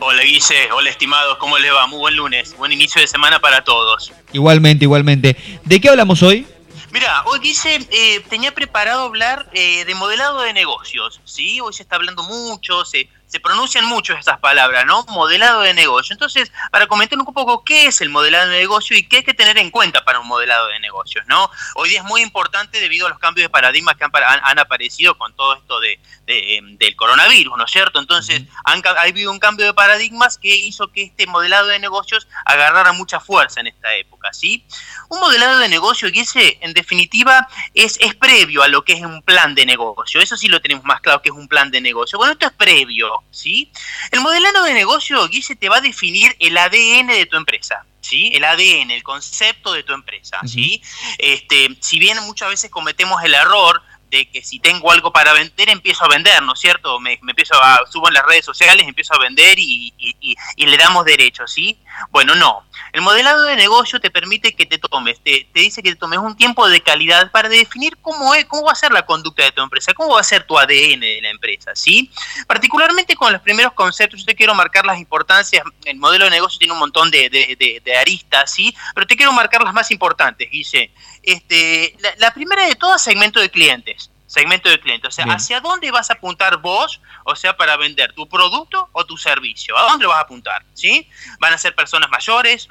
Hola Guille, hola estimados, ¿cómo les va? Muy buen lunes, buen inicio de semana para todos. Igualmente, igualmente. ¿De qué hablamos hoy? Mira, hoy Guille eh, tenía preparado hablar eh, de modelado de negocios, ¿sí? Hoy se está hablando mucho, se, se pronuncian mucho esas palabras, ¿no? Modelado de negocio. Entonces, para comentar un poco qué es el modelado de negocio y qué hay que tener en cuenta para un modelado de negocios, ¿no? Hoy día es muy importante debido a los cambios de paradigma que han, aparecido con todo esto de, em, del coronavirus, ¿no es cierto? Entonces, han, ha habido un cambio de paradigmas que hizo que este modelado de negocios agarrara mucha fuerza en esta época, ¿sí? Un modelado de negocio, que ese, en definitiva, es, es previo a lo que es un plan de negocio. Eso sí lo tenemos más claro que es un plan de negocio. Bueno, esto es previo ¿sí? El modelado de negocio, Guille, te va a definir el ADN de tu empresa. ¿Sí? El ADN, el concepto de tu empresa, ¿sí? Este, si bien muchas veces cometemos el error de que si tengo algo para vender, empiezo a vender, ¿no es cierto? Me, empiezo a, subo en las redes sociales, empiezo a vender y, y, le damos derecho, ¿sí? Bueno, no. El modelado de negocio te permite que te tomes, te, te, dice que te tomes un tiempo de calidad para definir cómo es, cómo va a ser la conducta de tu empresa, cómo va a ser tu ADN de la empresa, ¿sí? Particularmente con los primeros conceptos, yo te quiero marcar las importancias, el modelo de negocio tiene un montón de, de, de, aristas, ¿sí? Pero te quiero marcar las más importantes, Guille. Este, la, primera de todas, segmento de clientes segmento de cliente. O sea, ¿hacia dónde vas a apuntar vos? O sea, para vender tu producto o tu servicio. ¿A dónde vas a apuntar? ¿Sí? Van a ser personas mayores,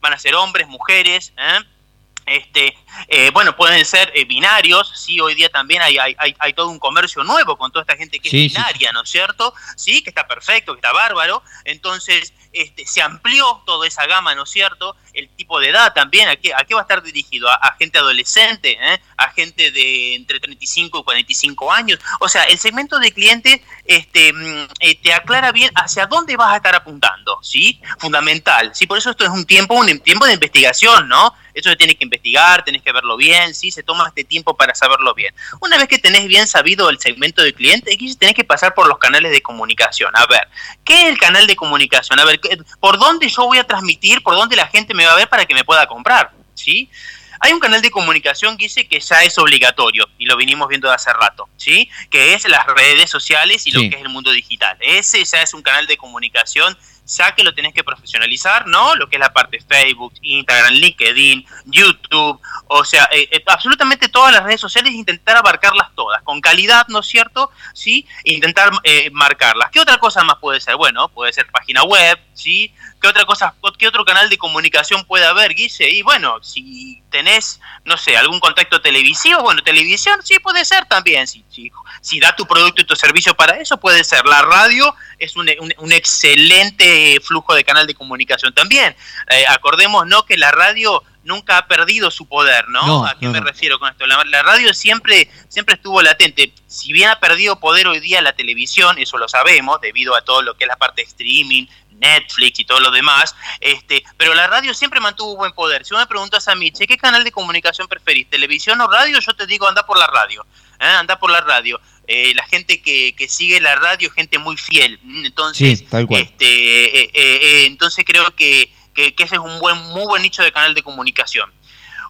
van a ser hombres, mujeres, ¿eh? Este, eh, bueno, pueden ser eh, binarios, sí, hoy día también hay, hay, hay, todo un comercio nuevo con toda esta gente que es binaria, ¿no es cierto? Sí, que está perfecto, que está bárbaro. Entonces, este, se amplió toda esa gama, ¿no es cierto? El tipo de edad también, ¿a qué, a qué va a estar dirigido? ¿A, gente adolescente? ¿eh? ¿A gente de entre 35 y 45 años? O sea, el segmento de clientes este, mm, eh, te aclara bien hacia dónde vas a estar apuntando, ¿sí? Fundamental, ¿sí? Por eso esto es un tiempo, un tiempo de investigación, ¿no? Eso se tiene que investigar, tenés que verlo bien, ¿sí? Se toma este tiempo para saberlo bien. Una vez que tenés bien sabido el segmento de cliente, tenés que pasar por los canales de comunicación. A ver, ¿qué es el canal de comunicación? A ver, por dónde yo voy a transmitir, por dónde la gente me va a ver para que me pueda comprar, ¿sí? Hay un canal de comunicación que dice que ya es obligatorio y lo vinimos viendo de hace rato, ¿sí? Que es las redes sociales y lo que es el mundo digital. Ese ya es un canal de comunicación ya que lo tenés que profesionalizar, ¿no? Lo que es la parte Facebook, Instagram, LinkedIn, YouTube, o sea, eh, eh, absolutamente todas las redes sociales, intentar abarcarlas todas, con calidad, ¿no es cierto? Sí, intentar eh, marcarlas. ¿Qué otra cosa más puede ser? Bueno, puede ser página web, ¿sí? ¿Qué otra cosa, qué otro canal de comunicación puede haber, Guille? Y bueno, si tenés, no sé, algún contacto televisivo, bueno, televisión sí puede ser también, si, si, si da tu producto y tu servicio para eso, puede ser. La radio es un, un, excelente flujo de canal de comunicación también. Eh, acordemos, ¿no?, que la radio nunca ha perdido su poder, ¿no? ¿A qué me refiero con esto? La, radio siempre, siempre estuvo latente. Si bien ha perdido poder hoy día la televisión, eso lo sabemos, debido a todo lo que es la parte de streaming, Netflix y todo lo demás, este, pero la radio siempre mantuvo buen poder. Si vos me preguntas a mí, che, ¿qué canal de comunicación preferís? ¿Televisión o radio? Yo te digo, anda por la radio. ¿eh? Anda por la radio. Eh, la gente que, que, sigue la radio gente muy fiel. Entonces, Este, eh, eh, entonces creo que, que, ese es un buen, muy buen nicho de canal de comunicación.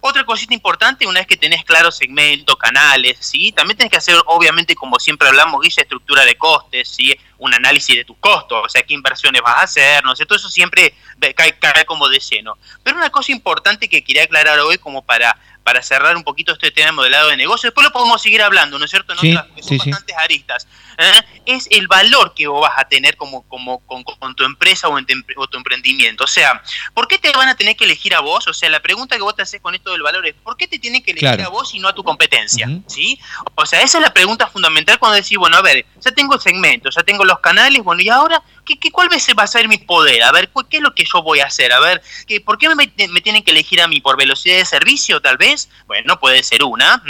Otra cosita importante, una vez que tenés claros segmentos, canales, ¿sí? También tenés que hacer, obviamente, como siempre hablamos, Guilla, estructura de costes, ¿sí? Un análisis de tus costos, o sea, qué inversiones vas a hacer, ¿no sé, todo eso siempre cae, cae como de lleno. Pero una cosa importante que quería aclarar hoy, como para para cerrar un poquito este tema de modelado de negocio. Después lo podemos seguir hablando, ¿no es cierto? En otras, son bastantes aristas. ¿eh? Es el valor que vos vas a tener como, como con, tu empresa o, en tu emprendimiento. O sea, ¿por qué te van a tener que elegir a vos? O sea, la pregunta que vos te haces con esto del valor es, ¿por qué te tienen que elegir a vos y no a tu competencia? ¿Sí? O sea, esa es la pregunta fundamental cuando decís, bueno, a ver, ya tengo segmentos, ya tengo los canales, bueno, y ahora, ¿qué, qué, cuál va a ser mi poder? A ver, ¿qué es lo que yo voy a hacer? A ver, ¿por qué me, me tienen que elegir a mí? ¿Por velocidad de servicio, tal vez? Bueno, puede ser una.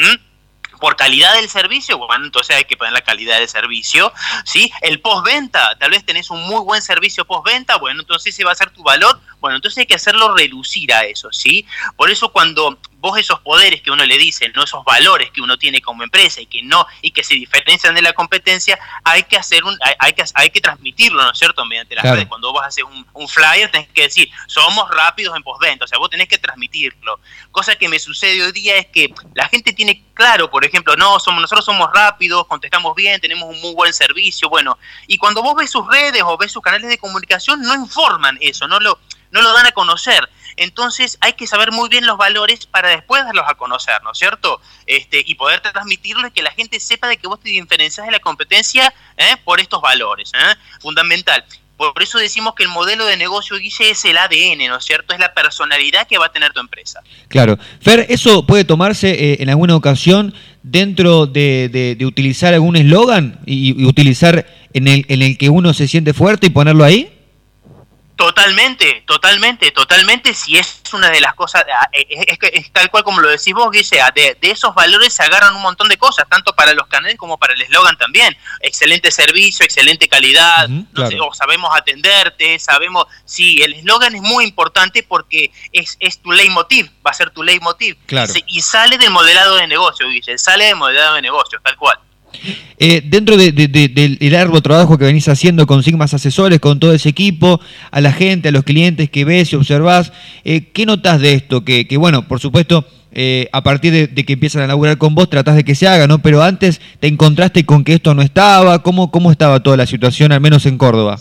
por calidad del servicio, bueno, entonces hay que poner la calidad del servicio, ¿sí? El postventa, tal vez tenés un muy buen servicio postventa, bueno, entonces ese va a ser tu valor, Bueno, entonces hay que hacerlo reducir a eso, ¿sí? Por eso cuando vos esos poderes que uno le dice, no esos valores que uno tiene como empresa y que no y que se diferencian de la competencia, hay que hacer un hay, que hay que transmitirlo, ¿no es cierto? Mediante las redes. Cuando vos haces un, un, flyer tenés que decir, somos rápidos en postventa, o sea, vos tenés que transmitirlo. Cosa que me sucede hoy día es que la gente tiene claro, por ejemplo, no, somos nosotros somos rápidos, contestamos bien, tenemos un muy buen servicio, bueno, y cuando vos ves sus redes o ves sus canales de comunicación no informan eso, no lo no lo dan a conocer. Entonces hay que saber muy bien los valores para después darlos a conocer, ¿no es cierto? Este, y poder transmitirlo y que la gente sepa de que vos te diferencias de la competencia ¿eh? por estos valores. ¿eh? Fundamental. Por eso decimos que el modelo de negocio, Guille, es el ADN, ¿no es cierto? Es la personalidad que va a tener tu empresa. Claro. Fer, ¿eso puede tomarse eh, en alguna ocasión dentro de, utilizar algún eslogan y, y, utilizar en el, en el que uno se siente fuerte y ponerlo ahí? Totalmente, totalmente, totalmente, si es una de las cosas, ah, eh, es, es, tal cual como lo decís vos, Guille, de, de, esos valores se agarran un montón de cosas, tanto para los canales como para el eslogan también. Excelente servicio, excelente calidad, sabemos atenderte, sabemos, sí, el eslogan es muy importante porque es, es tu leitmotiv, va a ser tu leitmotiv. Claro. Y sale del modelado de negocio, Guille, sale del modelado de negocio, tal cual. Eh, dentro del largo trabajo que venís haciendo con Sigmas Asesores, con todo ese equipo, a la gente, a los clientes que ves y observás, eh, ¿qué notas de esto? Que, bueno, por supuesto, eh, a partir de, que empiezan a laburar con vos, tratás de que se haga, ¿no? Pero antes te encontraste con que esto no estaba, ¿cómo, cómo estaba toda la situación, al menos en Córdoba?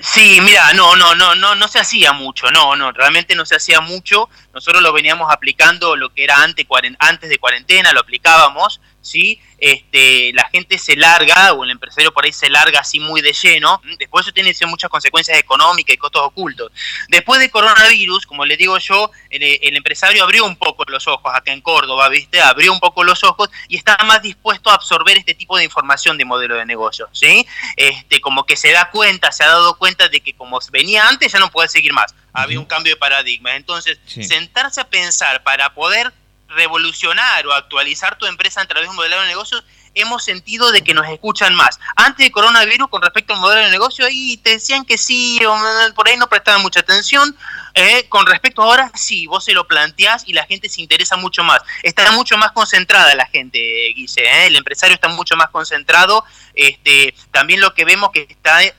Sí, mira, no, no, no, no, no se hacía mucho, no, no, realmente no se hacía mucho. Nosotros lo veníamos aplicando lo que era antes, antes de cuarentena, lo aplicábamos, ¿sí? Este, la gente se larga, o el empresario por ahí se larga así muy de lleno, después eso tiene muchas consecuencias económicas y costos ocultos. Después de coronavirus, como le digo yo, el, empresario abrió un poco los ojos acá en Córdoba, ¿viste? Abrió un poco los ojos y está más dispuesto a absorber este tipo de información de modelo de negocio, ¿sí? Este, como que se da cuenta, se ha dado cuenta de que como venía antes ya no puede seguir más. Había un cambio de paradigma. Entonces, sentarse a pensar para poder revolucionar o actualizar tu empresa a través de un modelo de negocio, hemos sentido de que nos escuchan más. Antes de coronavirus, con respecto al modelo de negocio, ahí te decían que sí, o por ahí no prestaban mucha atención. Eh, con respecto ahora, sí, vos se lo planteás y la gente se interesa mucho más. Está mucho más concentrada la gente, Guise, ¿eh? el empresario está mucho más concentrado. Este, también lo que vemos que está eh,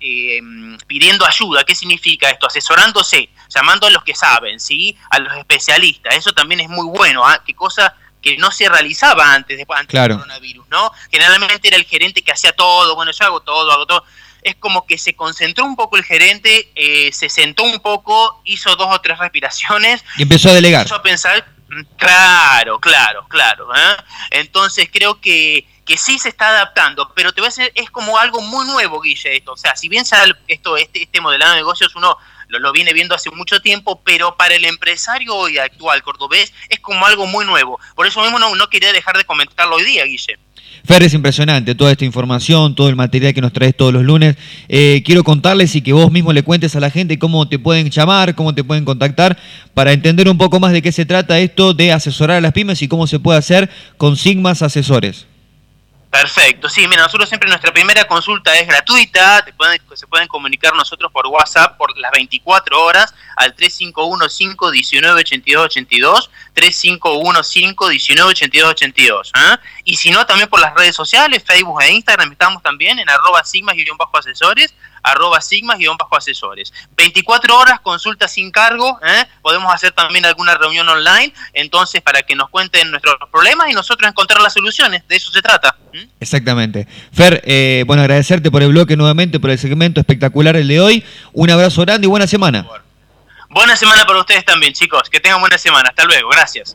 eh, pidiendo ayuda. ¿Qué significa esto? Asesorándose, llamando a los que saben, ¿sí? a los especialistas. Eso también es muy bueno. ¿ah? ¿Qué cosa? Que no se realizaba antes, después, antes del coronavirus, ¿no? Generalmente era el gerente que hacía todo, bueno, yo hago todo, hago todo. Es como que se concentró un poco el gerente, eh, se sentó un poco, hizo dos o tres respiraciones. Y empezó a delegar. Empezó a pensar, mm, claro, claro, claro. ¿eh? Entonces creo que, que sí se está adaptando, pero te voy a decir, es como algo muy nuevo, Guille, esto. O sea, si bien ya esto, este, este modelado de negocios uno lo, viene viendo hace mucho tiempo, pero para el empresario hoy actual cordobés es como algo muy nuevo. Por eso mismo no, no quería dejar de comentarlo hoy día, Guille. Fer, es impresionante toda esta información, todo el material que nos traes todos los lunes. Eh, quiero contarles y que vos mismo le cuentes a la gente cómo te pueden llamar, cómo te pueden contactar, para entender un poco más de qué se trata esto de asesorar a las pymes y cómo se puede hacer con Sigmas Asesores. Perfecto, sí, mira, nosotros siempre nuestra primera consulta es gratuita, se pueden comunicar nosotros por WhatsApp por las 24 horas al 3515-198282, 3515-198282, ¿eh? y si no, también por las redes sociales, Facebook e Instagram, estamos también en arroba sigmas-asesores, arroba sigmas-asesores. 24 horas, consulta sin cargo, ¿eh? podemos hacer también alguna reunión online, entonces para que nos cuenten nuestros problemas y nosotros encontrar las soluciones, de eso se trata. Exactamente. Fer, eh, bueno, agradecerte por el bloque nuevamente, por el segmento espectacular el de hoy. Un abrazo grande y buena semana. Buena semana para ustedes también, chicos. Que tengan buena semana. Hasta luego. Gracias.